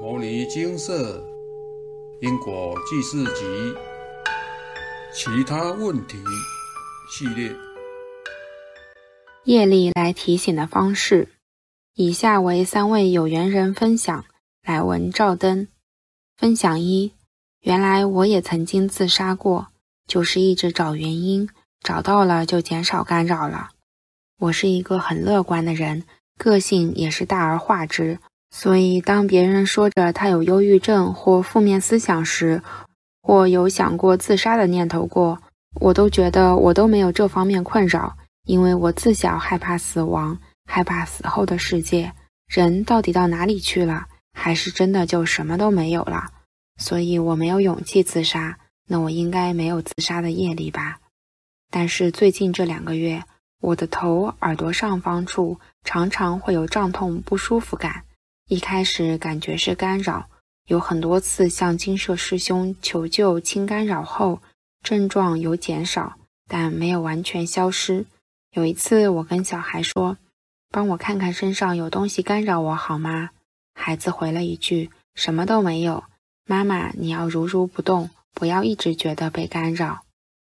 《摩尼金色因果记事集》其他问题系列，业力来提醒的方式，以下为三位有缘人分享。来文照灯，分享一：原来我也曾经自杀过，就是一直找原因，找到了就减少干扰了。我是一个很乐观的人，个性也是大而化之。所以，当别人说着他有忧郁症或负面思想时，或有想过自杀的念头过，我都觉得我都没有这方面困扰，因为我自小害怕死亡，害怕死后的世界，人到底到哪里去了，还是真的就什么都没有了？所以我没有勇气自杀。那我应该没有自杀的业力吧？但是最近这两个月，我的头、耳朵上方处常常会有胀痛、不舒服感。一开始感觉是干扰，有很多次向金舍师兄求救清干扰后，症状有减少，但没有完全消失。有一次我跟小孩说：“帮我看看身上有东西干扰我好吗？”孩子回了一句：“什么都没有。”妈妈，你要如如不动，不要一直觉得被干扰。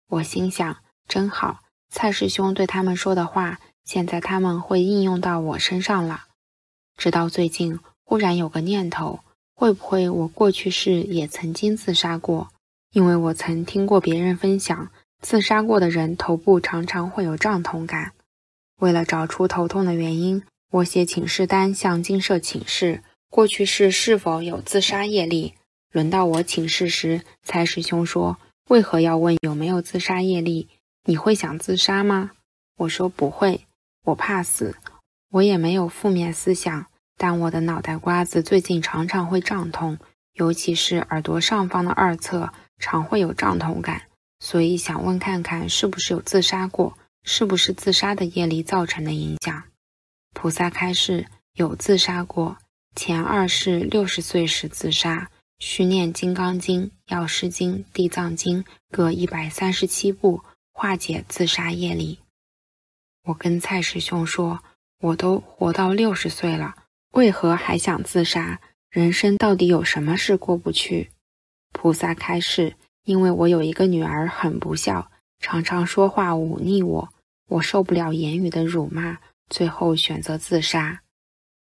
我心想：真好，蔡师兄对他们说的话，现在他们会应用到我身上了。直到最近，忽然有个念头：会不会我过去世也曾经自杀过？因为我曾听过别人分享，自杀过的人头部常常会有胀痛感。为了找出头痛的原因，我写请示单向金舍请示，过去世是否有自杀业力。轮到我请示时，蔡师兄说：“为何要问有没有自杀业力？你会想自杀吗？”我说：“不会，我怕死。”我也没有负面思想，但我的脑袋瓜子最近常常会胀痛，尤其是耳朵上方的二侧常会有胀痛感，所以想问看看是不是有自杀过，是不是自杀的业力造成的影响？菩萨开示有自杀过，前二世六十岁时自杀，需念《金刚经》《药师经》《地藏经》各一百三十七部，化解自杀业力。我跟蔡师兄说。我都活到六十岁了，为何还想自杀？人生到底有什么事过不去？菩萨开示：因为我有一个女儿很不孝，常常说话忤逆我，我受不了言语的辱骂，最后选择自杀。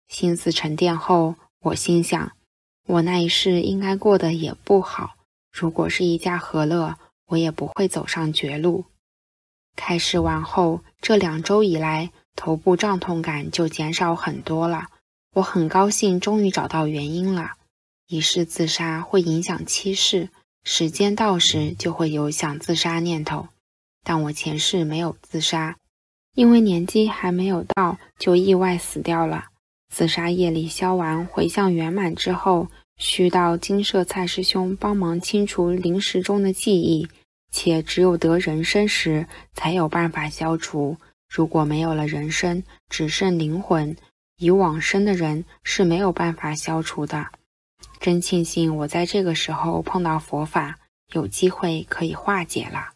心思沉淀后，我心想，我那一世应该过得也不好。如果是一家和乐，我也不会走上绝路。开示完后，这两周以来。头部胀痛感就减少很多了，我很高兴，终于找到原因了。一世自杀会影响七世，时间到时就会有想自杀念头。但我前世没有自杀，因为年纪还没有到，就意外死掉了。自杀业力消完，回向圆满之后，需到金舍蔡师兄帮忙清除灵识中的记忆，且只有得人生时才有办法消除。如果没有了人生，只剩灵魂，已往生的人是没有办法消除的。真庆幸我在这个时候碰到佛法，有机会可以化解了。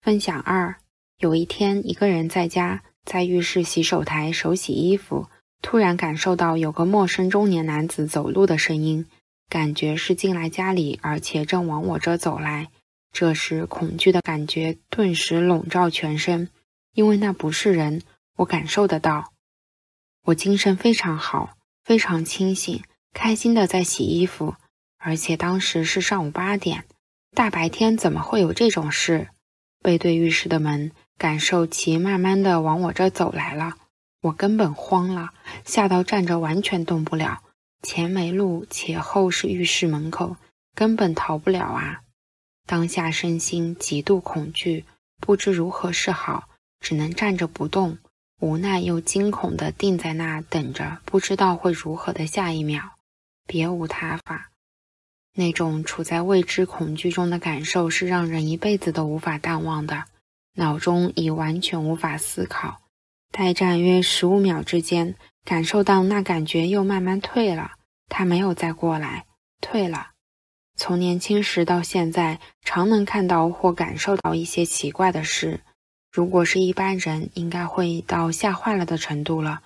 分享二：有一天，一个人在家，在浴室洗手台手洗衣服，突然感受到有个陌生中年男子走路的声音，感觉是进来家里，而且正往我这走来。这时，恐惧的感觉顿时笼罩全身。因为那不是人，我感受得到。我精神非常好，非常清醒，开心的在洗衣服，而且当时是上午八点，大白天怎么会有这种事？背对浴室的门，感受其慢慢的往我这走来了，我根本慌了，吓到站着完全动不了，前没路，且后是浴室门口，根本逃不了啊！当下身心极度恐惧，不知如何是好。只能站着不动，无奈又惊恐地定在那等着，不知道会如何的下一秒，别无他法。那种处在未知恐惧中的感受是让人一辈子都无法淡忘的，脑中已完全无法思考。待站约十五秒之间，感受到那感觉又慢慢退了，他没有再过来，退了。从年轻时到现在，常能看到或感受到一些奇怪的事。如果是一般人，应该会到吓坏了的程度了。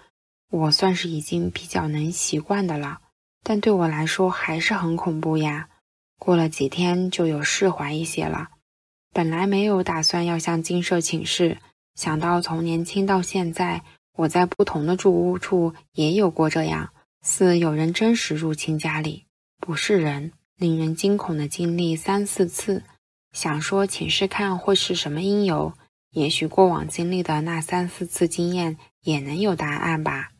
我算是已经比较能习惯的了。但对我来说还是很恐怖呀。过了几天就有释怀一些了。本来没有打算要向金舍请示，想到从年轻到现在，我在不同的住屋处也有过这样似有人真实入侵家里，不是人，令人惊恐的经历三四次。想说请示看会是什么因由，也许过往经历的那三四次经验也能有答案吧。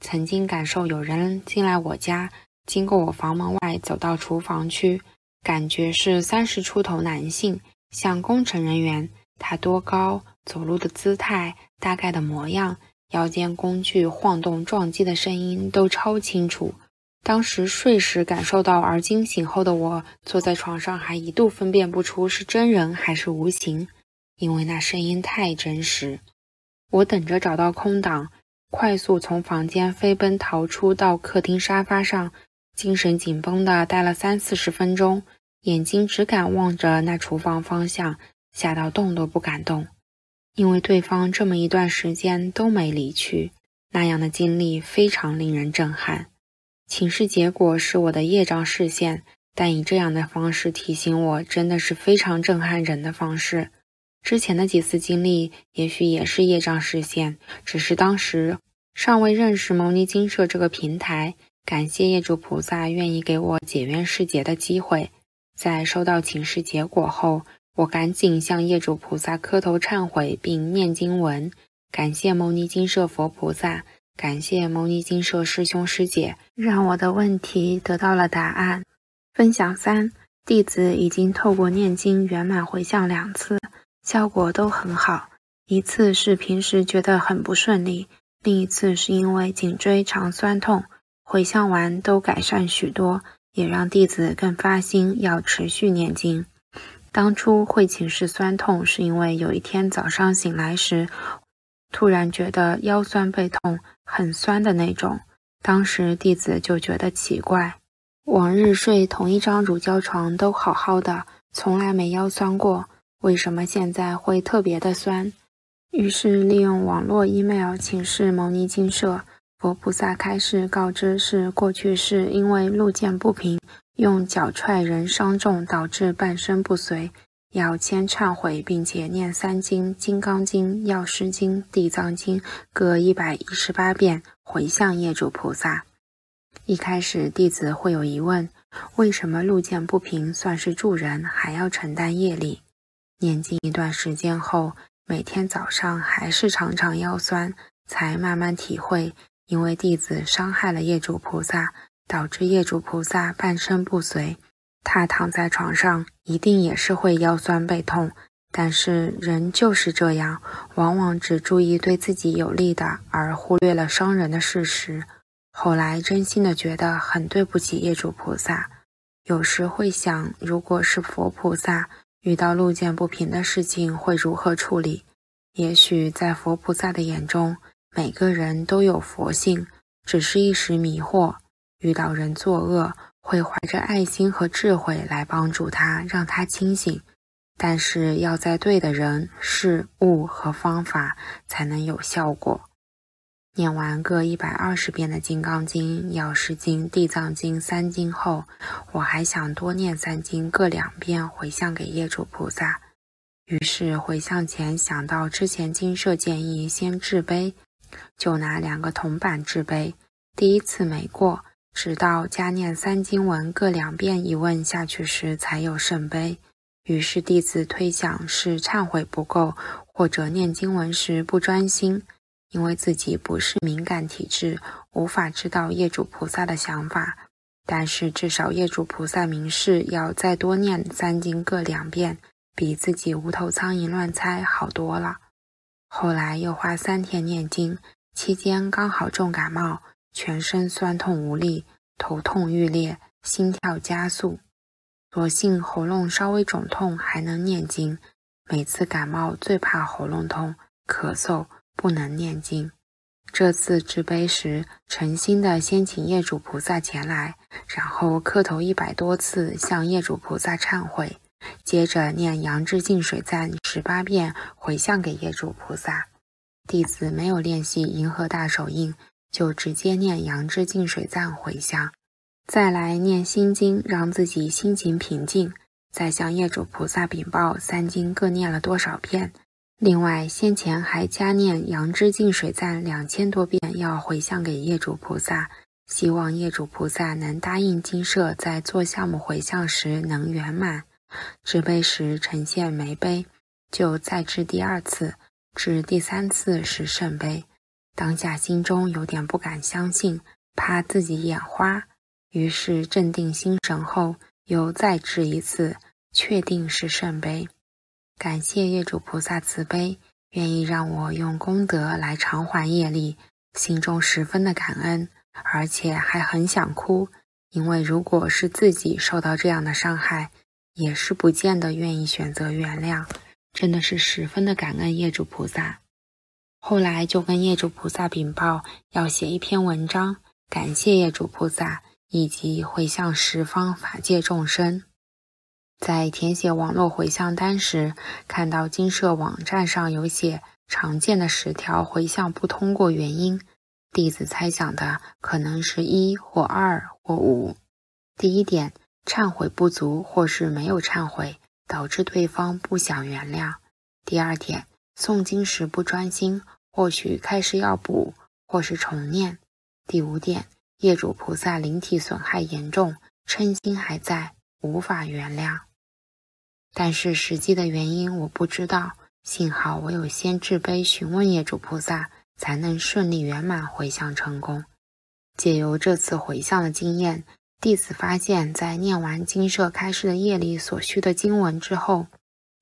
曾经感受有人进来我家，经过我房门外走到厨房区，感觉是三十出头男性，像工程人员。他多高，走路的姿态，大概的模样，腰间工具晃动撞击的声音都超清楚。当时睡时感受到，而惊醒后的我坐在床上，还一度分辨不出是真人还是无形，因为那声音太真实。我等着找到空档，快速从房间飞奔逃出，到客厅沙发上，精神紧绷的待了三四十分钟，眼睛只敢望着那厨房方向，吓到动都不敢动，因为对方这么一段时间都没离去，那样的经历非常令人震撼。请示结果是我的业障视线，但以这样的方式提醒我，真的是非常震撼人的方式。之前的几次经历，也许也是业障视线，只是当时尚未认识牟尼精舍这个平台。感谢业主菩萨愿意给我解冤释结的机会。在收到请示结果后，我赶紧向业主菩萨磕头忏悔，并念经文，感谢牟尼金舍佛菩萨。感谢牟尼金舍师兄师姐，让我的问题得到了答案。分享三，弟子已经透过念经圆满回向两次，效果都很好。一次是平时觉得很不顺利，另一次是因为颈椎常酸痛，回向完都改善许多，也让弟子更发心要持续念经。当初会请示酸痛，是因为有一天早上醒来时。突然觉得腰酸背痛，很酸的那种。当时弟子就觉得奇怪，往日睡同一张乳胶床都好好的，从来没腰酸过，为什么现在会特别的酸？于是利用网络 email 请示牟尼精舍，佛菩萨开示告知是过去是因为路见不平，用脚踹人伤重，导致半身不遂。要先忏悔，并且念三经《金刚经》《药师经》《地藏经》各一百一十八遍，回向业主菩萨。一开始弟子会有疑问：为什么路见不平算是助人，还要承担业力？念经一段时间后，每天早上还是常常腰酸，才慢慢体会，因为弟子伤害了业主菩萨，导致业主菩萨半身不遂。他躺在床上，一定也是会腰酸背痛。但是人就是这样，往往只注意对自己有利的，而忽略了伤人的事实。后来真心的觉得很对不起业主菩萨。有时会想，如果是佛菩萨遇到路见不平的事情，会如何处理？也许在佛菩萨的眼中，每个人都有佛性，只是一时迷惑，遇到人作恶。会怀着爱心和智慧来帮助他，让他清醒。但是要在对的人、事物和方法才能有效果。念完各一百二十遍的《金刚经》《药师经》《地藏经》三经后，我还想多念三经各两遍回向给业主菩萨。于是回向前想到之前金舍建议先制杯，就拿两个铜板制杯。第一次没过。直到加念三经文各两遍，一问下去时才有圣杯。于是弟子推想是忏悔不够，或者念经文时不专心，因为自己不是敏感体质，无法知道业主菩萨的想法。但是至少业主菩萨明示要再多念三经各两遍，比自己无头苍蝇乱猜好多了。后来又花三天念经，期间刚好重感冒。全身酸痛无力，头痛欲裂，心跳加速。所幸喉咙稍微肿痛，还能念经。每次感冒最怕喉咙痛、咳嗽，不能念经。这次制杯时，诚心的先请业主菩萨前来，然后磕头一百多次向业主菩萨忏悔，接着念杨枝净水赞十八遍回向给业主菩萨。弟子没有练习银河大手印。就直接念杨枝净水赞回向，再来念心经，让自己心情平静。再向业主菩萨禀报三经各念了多少遍。另外，先前还加念杨枝净水赞两千多遍，要回向给业主菩萨，希望业主菩萨能答应金舍在做项目回向时能圆满。制杯时呈现梅杯，就再制第二次，至第三次是圣杯。当下心中有点不敢相信，怕自己眼花，于是镇定心神后，又再制一次，确定是圣杯。感谢业主菩萨慈悲，愿意让我用功德来偿还业力，心中十分的感恩，而且还很想哭，因为如果是自己受到这样的伤害，也是不见得愿意选择原谅，真的是十分的感恩业主菩萨。后来就跟业主菩萨禀报，要写一篇文章，感谢业主菩萨，以及回向十方法界众生。在填写网络回向单时，看到金社网站上有写常见的十条回向不通过原因，弟子猜想的可能是一或二或五。第一点，忏悔不足或是没有忏悔，导致对方不想原谅；第二点，诵经时不专心，或许开始要补或是重念；第五点，业主菩萨灵体损害严重，嗔心还在。无法原谅，但是实际的原因我不知道。幸好我有先置杯询问业主菩萨，才能顺利圆满回向成功。借由这次回向的经验，弟子发现，在念完金舍开示的业力所需的经文之后，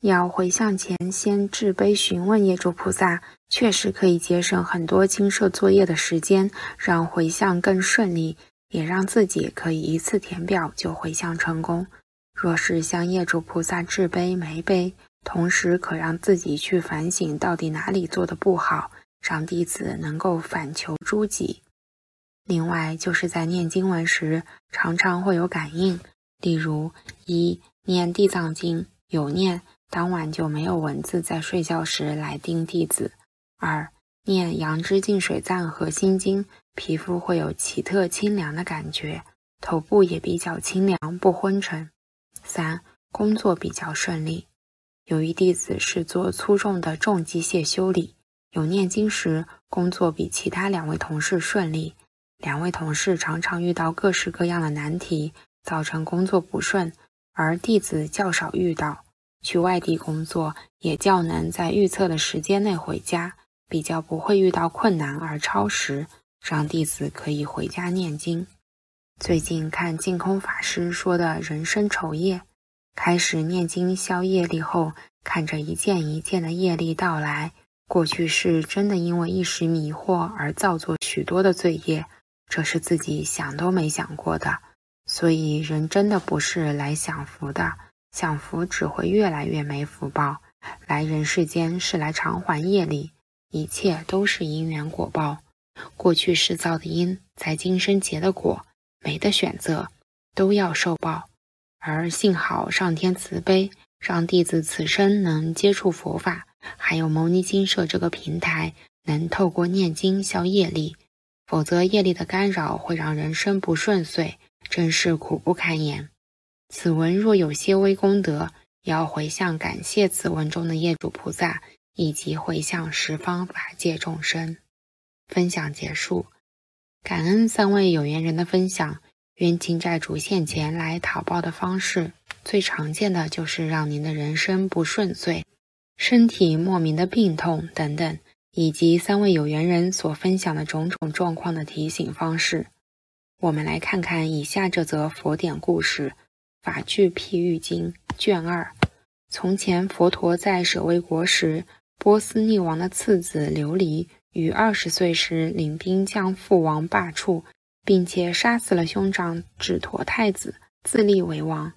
要回向前先置杯询问业主菩萨，确实可以节省很多金舍作业的时间，让回向更顺利。也让自己可以一次填表就回向成功。若是向业主菩萨制杯没杯，同时可让自己去反省到底哪里做的不好，让弟子能够反求诸己。另外，就是在念经文时，常常会有感应，例如一念地藏经有念，当晚就没有文字在睡觉时来叮弟子；二念杨枝净水赞和心经。皮肤会有奇特清凉的感觉，头部也比较清凉不昏沉。三、工作比较顺利。有一弟子是做粗重的重机械修理，有念经时，工作比其他两位同事顺利。两位同事常常遇到各式各样的难题，造成工作不顺，而弟子较少遇到。去外地工作，也较能在预测的时间内回家，比较不会遇到困难而超时。让弟子可以回家念经。最近看净空法师说的人生愁业，开始念经消业力后，看着一件一件的业力到来，过去是真的因为一时迷惑而造作许多的罪业，这是自己想都没想过的。所以人真的不是来享福的，享福只会越来越没福报。来人世间是来偿还业力，一切都是因缘果报。过去世造的因，在今生结的果，没得选择，都要受报。而幸好上天慈悲，让弟子此生能接触佛法，还有牟尼精舍这个平台，能透过念经消业力。否则业力的干扰会让人生不顺遂，真是苦不堪言。此文若有些微功德，要回向感谢此文中的业主菩萨，以及回向十方法界众生。分享结束，感恩三位有缘人的分享。冤亲债主现钱来讨报的方式，最常见的就是让您的人生不顺遂，身体莫名的病痛等等，以及三位有缘人所分享的种种状况的提醒方式。我们来看看以下这则佛典故事：法句譬喻经卷二。从前佛陀在舍卫国时，波斯匿王的次子琉璃。于二十岁时，领兵将父王罢黜，并且杀死了兄长智陀太子，自立为王。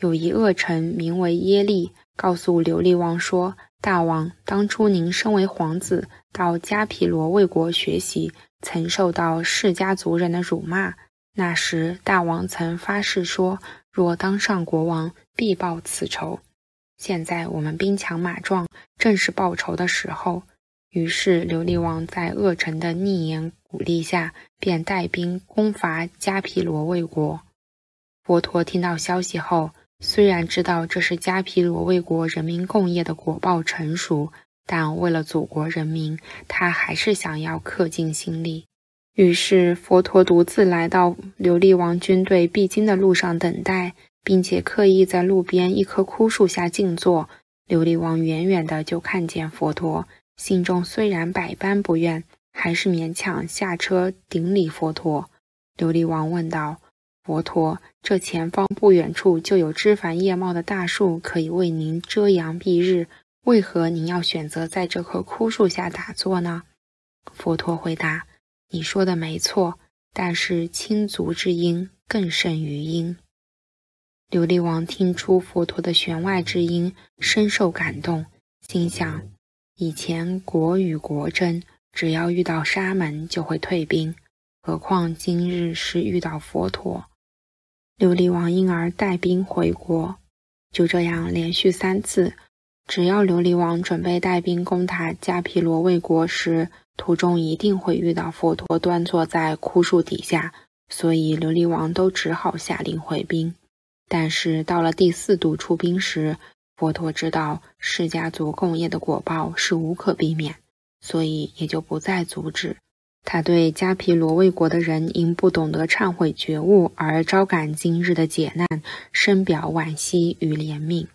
有一恶臣名为耶利，告诉琉璃王说：“大王，当初您身为皇子，到迦毗罗卫国学习，曾受到释家族人的辱骂。那时，大王曾发誓说，若当上国王，必报此仇。现在我们兵强马壮，正是报仇的时候。”于是琉璃王在恶臣的逆言鼓励下，便带兵攻伐迦毗罗卫国。佛陀听到消息后，虽然知道这是迦毗罗卫国人民共业的果报成熟，但为了祖国人民，他还是想要恪尽心力。于是，佛陀独自来到琉璃王军队必经的路上等待，并且刻意在路边一棵枯树下静坐。琉璃王远远的就看见佛陀，心中虽然百般不愿，还是勉强下车顶礼佛陀。琉璃王问道。佛陀，这前方不远处就有枝繁叶茂的大树，可以为您遮阳蔽日。为何您要选择在这棵枯树下打坐呢？佛陀回答：“你说的没错，但是亲族之音更胜于音。”琉璃王听出佛陀的弦外之音，深受感动，心想：以前国与国争，只要遇到沙门就会退兵，何况今日是遇到佛陀。琉璃王因而带兵回国。就这样连续三次，只要琉璃王准备带兵攻打迦毗罗卫国时，途中一定会遇到佛陀端坐在枯树底下，所以琉璃王都只好下令回兵。但是到了第四度出兵时，佛陀知道释家族共业的果报是无可避免，所以也就不再阻止。他对迦毗罗卫国的人因不懂得忏悔觉悟而招感今日的劫难，深表惋惜与怜悯。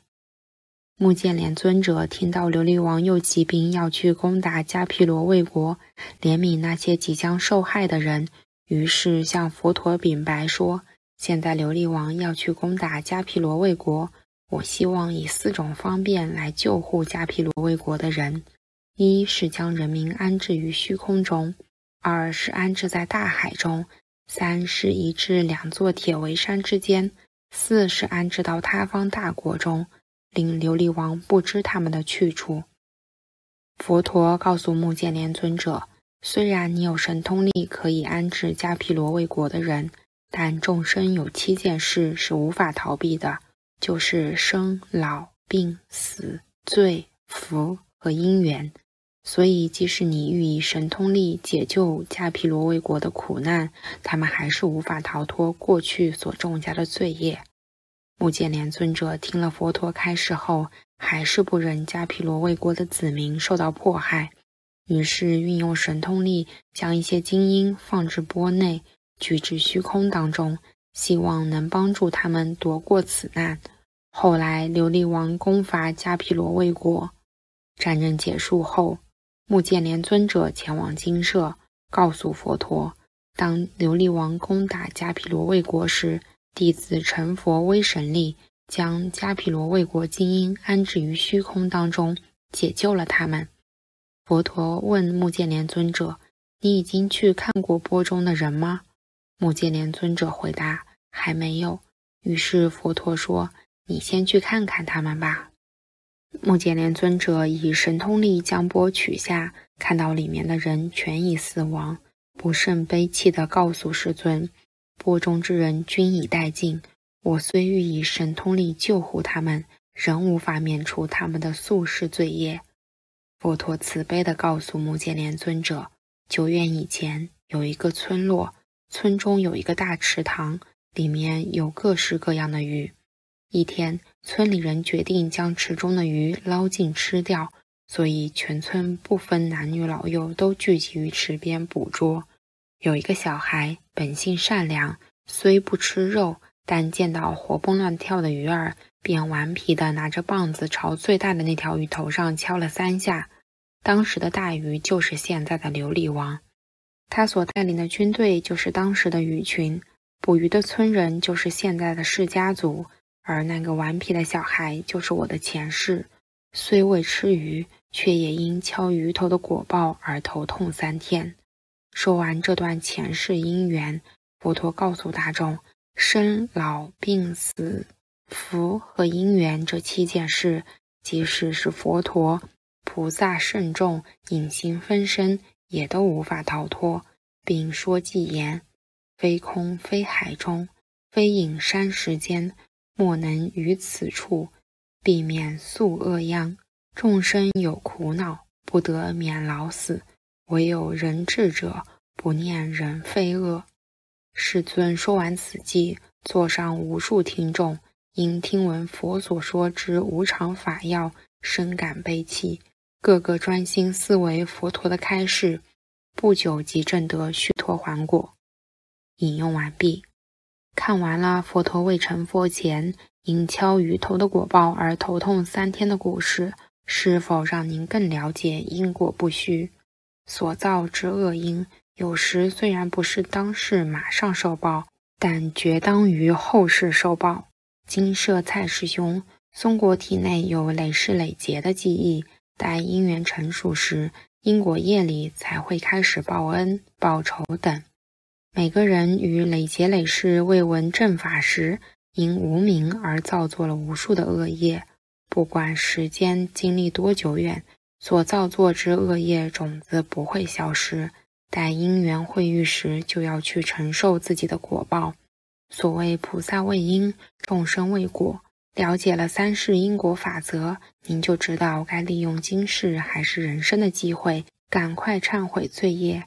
目犍连尊者听到琉璃王又起兵要去攻打迦毗罗卫国，怜悯那些即将受害的人，于是向佛陀禀白说：“现在琉璃王要去攻打迦毗罗卫国，我希望以四种方便来救护迦毗罗卫国的人：一是将人民安置于虚空中。”二是安置在大海中，三是移至两座铁围山之间，四是安置到他方大国中，令琉璃王不知他们的去处。佛陀告诉目犍连尊者：“虽然你有神通力可以安置迦毗罗卫国的人，但众生有七件事是无法逃避的，就是生、老、病、死、罪、福和因缘。”所以，即使你欲以神通力解救迦毗罗卫国的苦难，他们还是无法逃脱过去所种下的罪业。目犍连尊者听了佛陀开示后，还是不忍迦毗罗卫国的子民受到迫害，于是运用神通力，将一些精英放置钵内，举至虚空当中，希望能帮助他们躲过此难。后来，琉璃王攻伐迦毗罗卫国，战争结束后。目犍连尊者前往精舍，告诉佛陀：当琉璃王攻打迦毗罗卫国时，弟子成佛威神力，将迦毗罗卫国精英安置于虚空当中，解救了他们。佛陀问目犍连尊者：“你已经去看过钵中的人吗？”目犍连尊者回答：“还没有。”于是佛陀说：“你先去看看他们吧。”目犍连尊者以神通力将钵取下，看到里面的人全已死亡，不胜悲泣地告诉世尊：“钵中之人均已殆尽，我虽欲以神通力救护他们，仍无法免除他们的宿世罪业。”佛陀慈悲地告诉目犍连尊者：“久远以前，有一个村落，村中有一个大池塘，里面有各式各样的鱼。一天。”村里人决定将池中的鱼捞尽吃掉，所以全村不分男女老幼都聚集于池边捕捉。有一个小孩本性善良，虽不吃肉，但见到活蹦乱跳的鱼儿，便顽皮地拿着棒子朝最大的那条鱼头上敲了三下。当时的大鱼就是现在的琉璃王，他所带领的军队就是当时的鱼群，捕鱼的村人就是现在的释家族。而那个顽皮的小孩就是我的前世，虽未吃鱼，却也因敲鱼头的果报而头痛三天。说完这段前世因缘，佛陀告诉大众：生老病死、福和因缘这七件事，即使是佛陀、菩萨、圣众隐形分身，也都无法逃脱，并说偈言：非空非海中，非隐山石间。莫能于此处避免宿恶殃，众生有苦恼，不得免老死。唯有人智者，不念人非恶。世尊说完此偈，座上无数听众因听闻佛所说之无常法要，深感悲戚，个个专心思维佛陀的开示，不久即证得须陀洹果。引用完毕。看完了佛陀未成佛前因敲鱼头的果报而头痛三天的故事，是否让您更了解因果不虚？所造之恶因，有时虽然不是当世马上受报，但绝当于后世受报。金舍蔡师兄，松果体内有累世累劫的记忆，待因缘成熟时，因果业力才会开始报恩、报仇等。每个人于累劫累世未闻正法时，因无名而造作了无数的恶业，不管时间经历多久远。所造作之恶业种子不会消失，待因缘会遇时，就要去承受自己的果报。所谓菩萨为因，众生为果。了解了三世因果法则，您就知道该利用今世还是人生的机会，赶快忏悔罪业，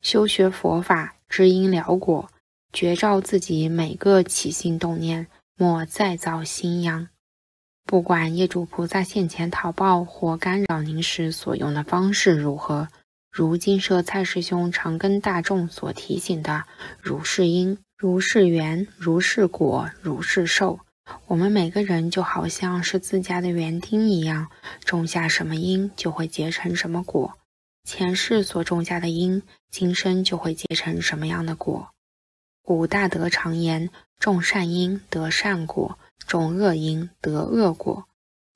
修学佛法，知因了果，觉照自己每个起心动念，莫再造新殃。不管业主菩萨现前讨报或干扰您时所用的方式如何，如金舍蔡师兄常跟大众所提醒的“如是因，如是缘，如是果，如是受”，我们每个人就好像是自家的园丁一样，种下什么因，就会结成什么果。前世所种下的因，今生就会结成什么样的果。古大德常言：“种善因得善果。”种恶因得恶果，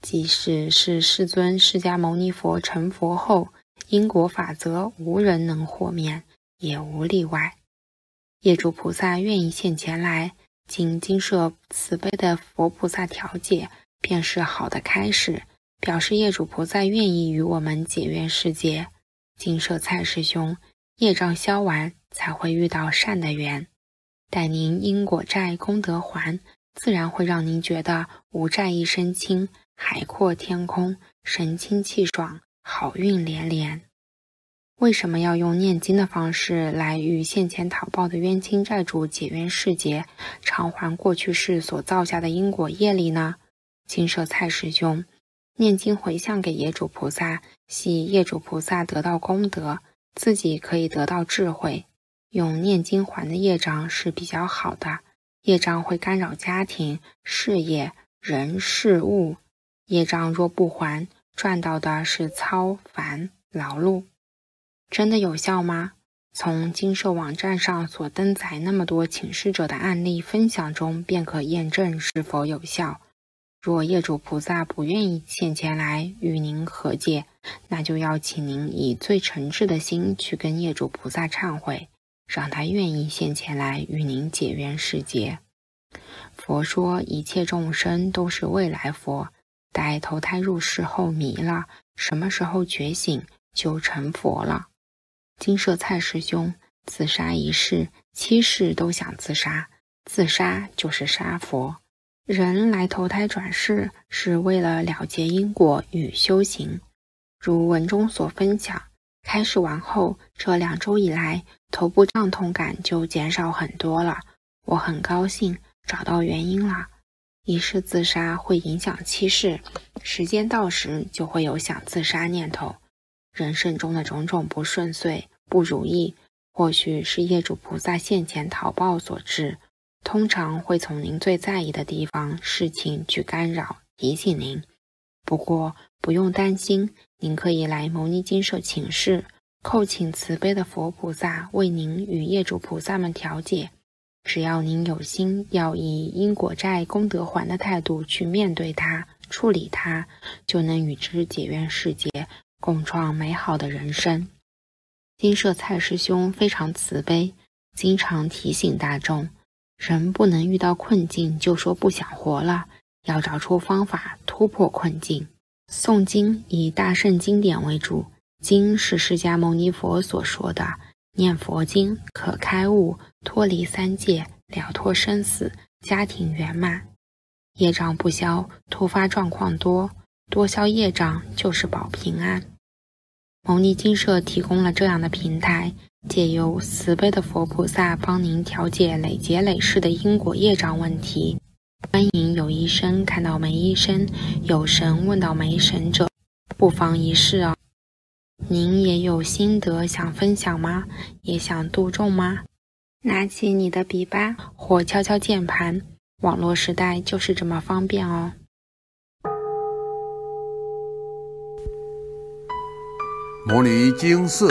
即使是世尊释迦牟尼佛成佛后，因果法则无人能豁免，也无例外。业主菩萨愿意现前来，经金舍慈悲的佛菩萨调解，便是好的开始，表示业主菩萨愿意与我们解怨世界。金舍蔡师兄，业障消完，才会遇到善的缘，待您因果债功德还。自然会让您觉得无债一身轻，海阔天空，神清气爽，好运连连。为什么要用念经的方式来与现前讨报的冤亲债主解冤释结，偿还过去世所造下的因果业力呢？金舍蔡师兄，念经回向给业主菩萨，系业主菩萨得到功德，自己可以得到智慧，用念经还的业障是比较好的。业障会干扰家庭、事业、人事物。业障若不还，赚到的是操烦劳碌。真的有效吗？从经社网站上所登载那么多请示者的案例分享中，便可验证是否有效。若业主菩萨不愿意现前来与您和解，那就要请您以最诚挚的心去跟业主菩萨忏悔。让他愿意现前来与您解冤释结。佛说一切众生都是未来佛，待投胎入世后迷了，什么时候觉醒就成佛了。金舍蔡师兄自杀一世，七世都想自杀，自杀就是杀佛。人来投胎转世是为了了结因果与修行，如文中所分享。开始完后，这两周以来，头部胀痛感就减少很多了。我很高兴找到原因了。一世自杀会影响七世，时间到时就会有想自杀念头。人生中的种种不顺遂、不如意，或许是业主菩萨现前讨报所致。通常会从您最在意的地方、事情去干扰、提醒您。不过不用担心。您可以来牟尼金舍请示，叩请慈悲的佛菩萨为您与业主菩萨们调解。只要您有心，要以因果债功德还的态度去面对它、处理它，就能与之结缘世界，共创美好的人生。金舍蔡师兄非常慈悲，经常提醒大众：人不能遇到困境就说不想活了，要找出方法突破困境。诵经以大圣经典为主，经是释迦牟尼佛所说的，念佛经可开悟，脱离三界，了脱生死，家庭圆满。业障不消，突发状况多，多消业障就是保平安。牟尼精舍提供了这样的平台，借由慈悲的佛菩萨帮您调解累劫累世的因果业障问题。欢迎有医生看到没医生，有神问到没神者，不妨一试哦。您也有心得想分享吗？也想度众吗？拿起你的笔吧，或敲敲键盘。网络时代就是这么方便哦。摩尼经寺